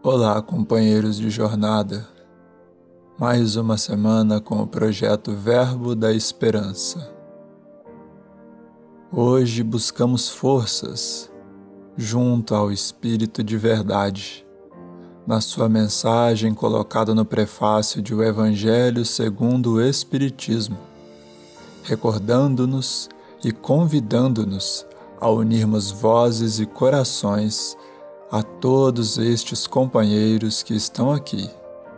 Olá, companheiros de jornada. Mais uma semana com o projeto Verbo da Esperança. Hoje buscamos forças junto ao Espírito de Verdade, na sua mensagem colocada no prefácio de O Evangelho segundo o Espiritismo, recordando-nos e convidando-nos a unirmos vozes e corações a todos estes companheiros que estão aqui,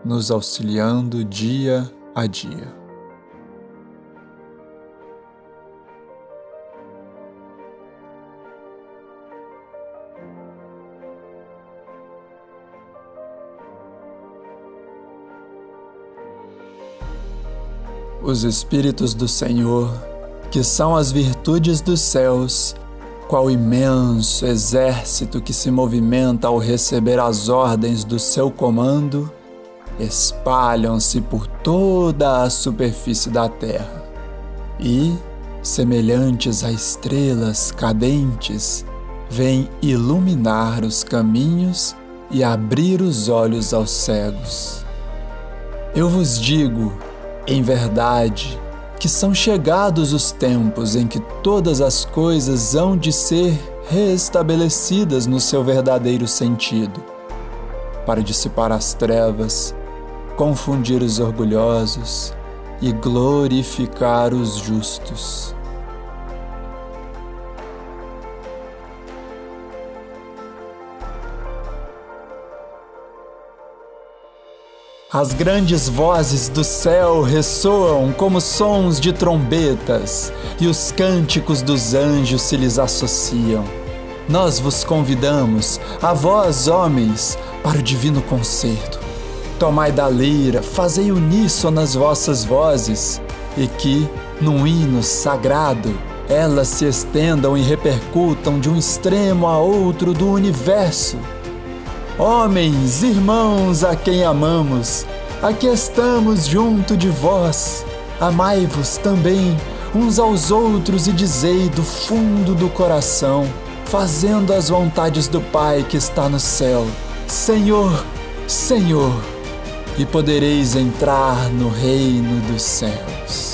nos auxiliando dia a dia. Os Espíritos do Senhor, que são as virtudes dos céus, qual imenso exército que se movimenta ao receber as ordens do seu comando, espalham-se por toda a superfície da terra e, semelhantes a estrelas cadentes, vêm iluminar os caminhos e abrir os olhos aos cegos. Eu vos digo, em verdade, que são chegados os tempos em que todas as coisas hão de ser reestabelecidas no seu verdadeiro sentido, para dissipar as trevas, confundir os orgulhosos e glorificar os justos. As grandes vozes do céu ressoam como sons de trombetas, e os cânticos dos anjos se lhes associam. Nós vos convidamos, a vós, homens, para o divino concerto. Tomai da lira, fazei uníssono as vossas vozes, e que, num hino sagrado, elas se estendam e repercutam de um extremo a outro do universo Homens, irmãos a quem amamos, aqui estamos junto de vós. Amai-vos também uns aos outros e dizei do fundo do coração, fazendo as vontades do Pai que está no céu: Senhor, Senhor, e podereis entrar no reino dos céus.